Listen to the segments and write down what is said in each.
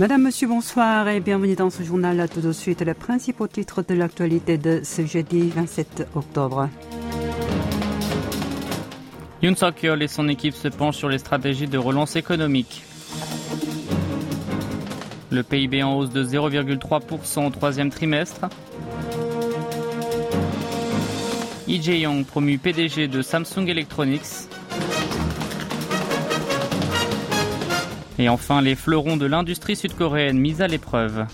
Madame, Monsieur, bonsoir et bienvenue dans ce journal. Tout de suite, les principaux titres de l'actualité de ce jeudi 27 octobre. Yoon Suk-yeol et son équipe se penchent sur les stratégies de relance économique. Le PIB en hausse de 0,3% au troisième trimestre. Lee Jae-yong promu PDG de Samsung Electronics. Et enfin, les fleurons de l'industrie sud-coréenne mis à l'épreuve.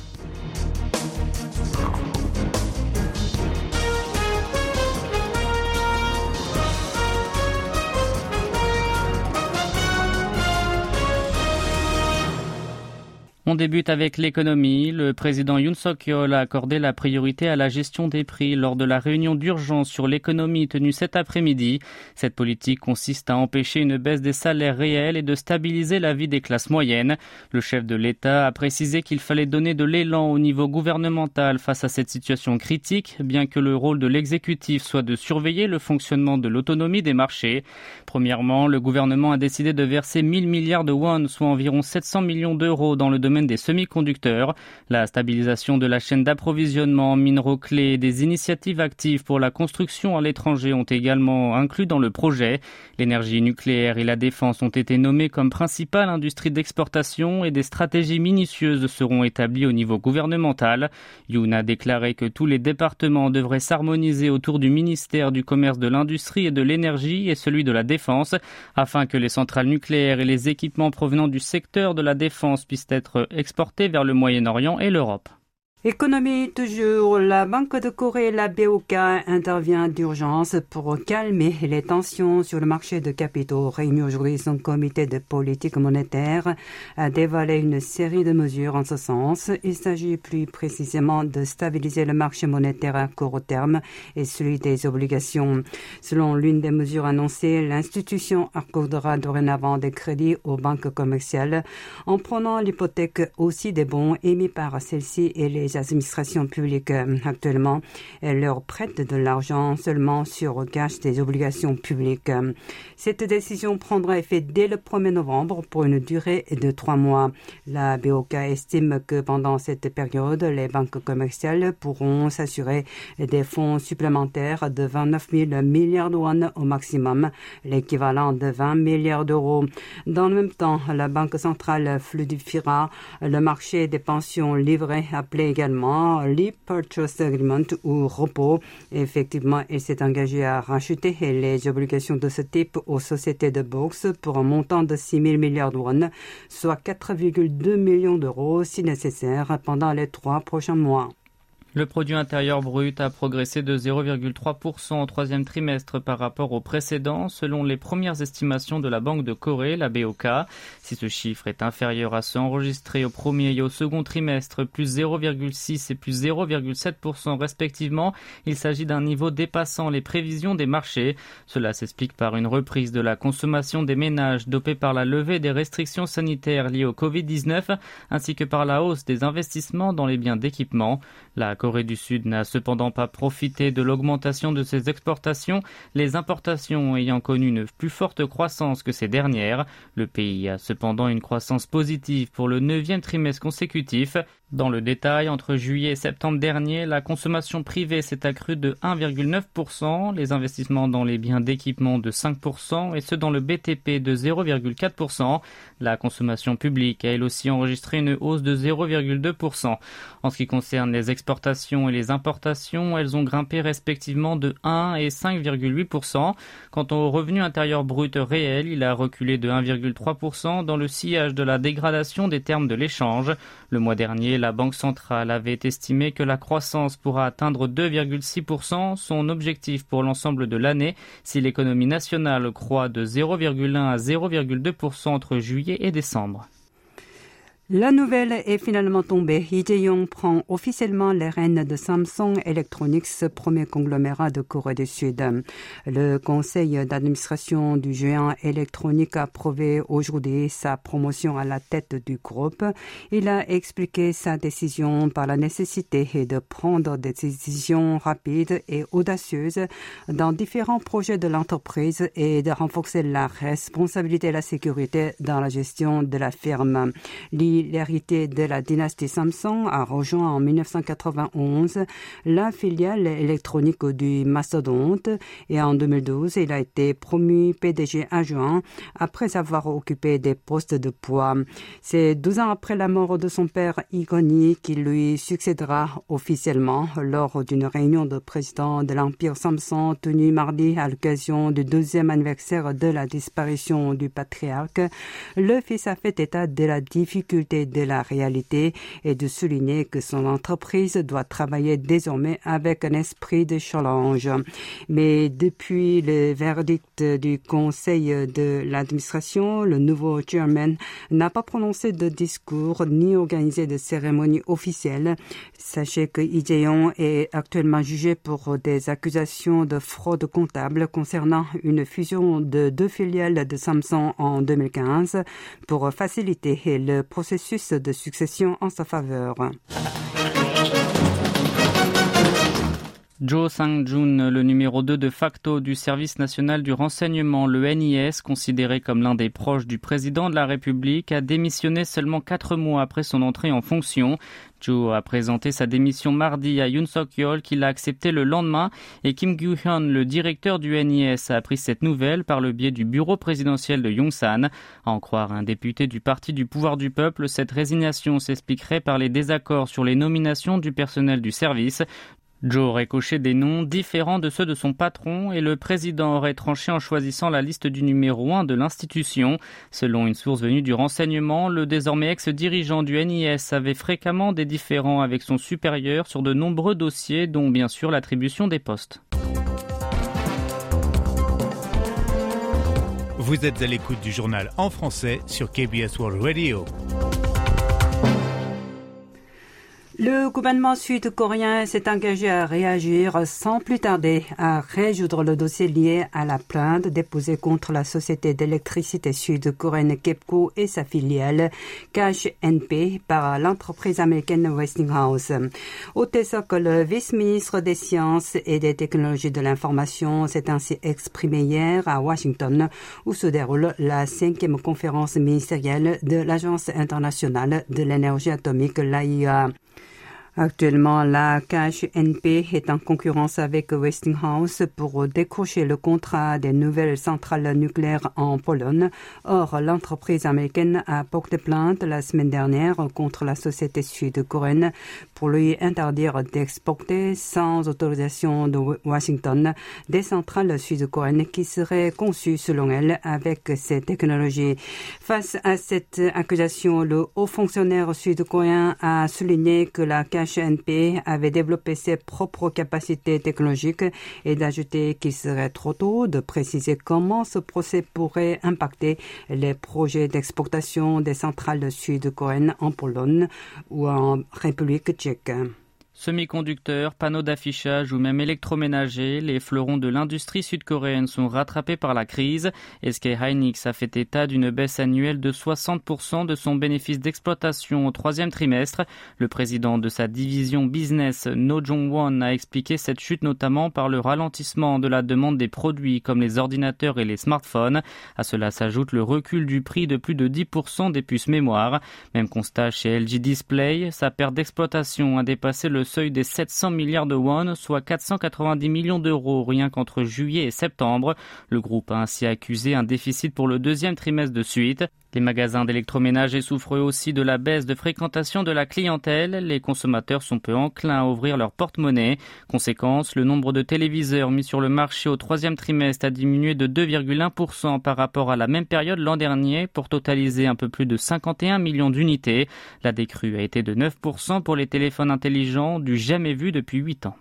On débute avec l'économie. Le président Yoon Suk-yeol a accordé la priorité à la gestion des prix lors de la réunion d'urgence sur l'économie tenue cet après-midi. Cette politique consiste à empêcher une baisse des salaires réels et de stabiliser la vie des classes moyennes. Le chef de l'État a précisé qu'il fallait donner de l'élan au niveau gouvernemental face à cette situation critique, bien que le rôle de l'exécutif soit de surveiller le fonctionnement de l'autonomie des marchés. Premièrement, le gouvernement a décidé de verser 1000 milliards de won, soit environ 700 millions d'euros dans le domaine des semi-conducteurs, la stabilisation de la chaîne d'approvisionnement en minéraux clés et des initiatives actives pour la construction à l'étranger ont également inclus dans le projet. L'énergie nucléaire et la défense ont été nommées comme principale industrie d'exportation et des stratégies minutieuses seront établies au niveau gouvernemental. Yoon a déclaré que tous les départements devraient s'harmoniser autour du ministère du commerce de l'industrie et de l'énergie et celui de la défense afin que les centrales nucléaires et les équipements provenant du secteur de la défense puissent être exportés vers le Moyen-Orient et l'Europe. Économie toujours, la Banque de Corée, la BOK, intervient d'urgence pour calmer les tensions sur le marché de capitaux. Réuni aujourd'hui son comité de politique monétaire a dévoilé une série de mesures en ce sens. Il s'agit plus précisément de stabiliser le marché monétaire à court terme et celui des obligations. Selon l'une des mesures annoncées, l'institution accordera dorénavant des crédits aux banques commerciales en prenant l'hypothèque aussi des bons émis par celles-ci et les administrations publiques euh, actuellement leur prêtent de l'argent seulement sur cash des obligations publiques. Cette décision prendra effet dès le 1er novembre pour une durée de trois mois. La BOK estime que pendant cette période, les banques commerciales pourront s'assurer des fonds supplémentaires de 29 000 milliards de won au maximum, l'équivalent de 20 milliards d'euros. Dans le même temps, la Banque centrale fluidifiera le marché des pensions livrées appelé également également Purchase Agreement ou repos. Effectivement, il s'est engagé à racheter les obligations de ce type aux sociétés de bourse pour un montant de 6 000 milliards de won, soit 4,2 millions d'euros si nécessaire pendant les trois prochains mois. Le produit intérieur brut a progressé de 0,3% au troisième trimestre par rapport au précédent, selon les premières estimations de la Banque de Corée, la BOK. Si ce chiffre est inférieur à ceux enregistrés au premier et au second trimestre, plus 0,6 et plus 0,7% respectivement, il s'agit d'un niveau dépassant les prévisions des marchés. Cela s'explique par une reprise de la consommation des ménages dopée par la levée des restrictions sanitaires liées au Covid-19 ainsi que par la hausse des investissements dans les biens d'équipement. Corée du Sud n'a cependant pas profité de l'augmentation de ses exportations, les importations ayant connu une plus forte croissance que ces dernières. Le pays a cependant une croissance positive pour le neuvième trimestre consécutif. Dans le détail, entre juillet et septembre dernier, la consommation privée s'est accrue de 1,9%, les investissements dans les biens d'équipement de 5% et ceux dans le BTP de 0,4%. La consommation publique a elle aussi enregistré une hausse de 0,2%. En ce qui concerne les exportations et les importations, elles ont grimpé respectivement de 1 et 5,8%. Quant au revenu intérieur brut réel, il a reculé de 1,3% dans le sillage de la dégradation des termes de l'échange. Le mois dernier, la Banque centrale avait estimé que la croissance pourra atteindre 2,6%, son objectif pour l'ensemble de l'année, si l'économie nationale croît de 0,1 à 0,2% entre juillet et décembre. La nouvelle est finalement tombée. Lee prend officiellement les rênes de Samsung Electronics, premier conglomérat de Corée du Sud. Le conseil d'administration du géant électronique a approuvé aujourd'hui sa promotion à la tête du groupe. Il a expliqué sa décision par la nécessité de prendre des décisions rapides et audacieuses dans différents projets de l'entreprise et de renforcer la responsabilité et la sécurité dans la gestion de la firme. Lui, l'héritier de la dynastie Samsung, a rejoint en 1991 la filiale électronique du mastodonte et en 2012, il a été promu PDG adjoint après avoir occupé des postes de poids. C'est 12 ans après la mort de son père Igoni qui lui succédera officiellement lors d'une réunion de président de l'Empire Samson tenue mardi à l'occasion du deuxième anniversaire de la disparition du patriarque. Le fils a fait état de la difficulté de la réalité et de souligner que son entreprise doit travailler désormais avec un esprit de challenge. Mais depuis le verdict du conseil de l'administration, le nouveau chairman n'a pas prononcé de discours ni organisé de cérémonie officielle. Sachez que Lee est actuellement jugé pour des accusations de fraude comptable concernant une fusion de deux filiales de Samsung en 2015 pour faciliter le processus de succession en sa faveur. Joe Sang-jun, le numéro 2 de facto du service national du renseignement, le NIS, considéré comme l'un des proches du président de la République, a démissionné seulement quatre mois après son entrée en fonction. Joe a présenté sa démission mardi à Yoon Suk-yeol, qui l'a accepté le lendemain, et Kim Gyu-hyun, le directeur du NIS, a appris cette nouvelle par le biais du bureau présidentiel de Yongsan. À en croire un député du Parti du pouvoir du peuple, cette résignation s'expliquerait par les désaccords sur les nominations du personnel du service. Joe aurait coché des noms différents de ceux de son patron et le président aurait tranché en choisissant la liste du numéro 1 de l'institution. Selon une source venue du renseignement, le désormais ex-dirigeant du NIS avait fréquemment des différends avec son supérieur sur de nombreux dossiers, dont bien sûr l'attribution des postes. Vous êtes à l'écoute du journal en français sur KBS World Radio. Le gouvernement sud-coréen s'est engagé à réagir sans plus tarder à résoudre le dossier lié à la plainte déposée contre la société d'électricité sud-coréenne KEPCO et sa filiale Cash NP par l'entreprise américaine Westinghouse. Au que le vice-ministre des Sciences et des Technologies de l'Information s'est ainsi exprimé hier à Washington où se déroule la cinquième conférence ministérielle de l'Agence internationale de l'énergie atomique, l'AIA. Actuellement, la NP est en concurrence avec Westinghouse pour décrocher le contrat des nouvelles centrales nucléaires en Pologne. Or, l'entreprise américaine a porté plainte la semaine dernière contre la société sud-coréenne pour lui interdire d'exporter sans autorisation de Washington des centrales sud-coréennes qui seraient conçues selon elle avec ces technologies. Face à cette accusation, le haut fonctionnaire sud-coréen a souligné que la HNP avait développé ses propres capacités technologiques et d'ajouter qu'il serait trop tôt de préciser comment ce procès pourrait impacter les projets d'exportation des centrales sud-coréennes en Pologne ou en République tchèque. Semi-conducteurs, panneaux d'affichage ou même électroménagers, les fleurons de l'industrie sud-coréenne sont rattrapés par la crise. SK Hynix a fait état d'une baisse annuelle de 60% de son bénéfice d'exploitation au troisième trimestre. Le président de sa division business, No Jong-won, a expliqué cette chute notamment par le ralentissement de la demande des produits comme les ordinateurs et les smartphones. À cela s'ajoute le recul du prix de plus de 10% des puces mémoire. Même constat chez LG Display, sa perte d'exploitation a dépassé le seuil des 700 milliards de won, soit 490 millions d'euros rien qu'entre juillet et septembre. Le groupe a ainsi accusé un déficit pour le deuxième trimestre de suite. Les magasins d'électroménager souffrent aussi de la baisse de fréquentation de la clientèle. Les consommateurs sont peu enclins à ouvrir leur porte-monnaie. Conséquence, le nombre de téléviseurs mis sur le marché au troisième trimestre a diminué de 2,1% par rapport à la même période l'an dernier pour totaliser un peu plus de 51 millions d'unités. La décrue a été de 9% pour les téléphones intelligents, du jamais vu depuis 8 ans.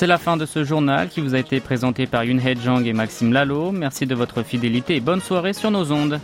C'est la fin de ce journal qui vous a été présenté par Yun He Jang et Maxime Lalo. Merci de votre fidélité et bonne soirée sur nos ondes.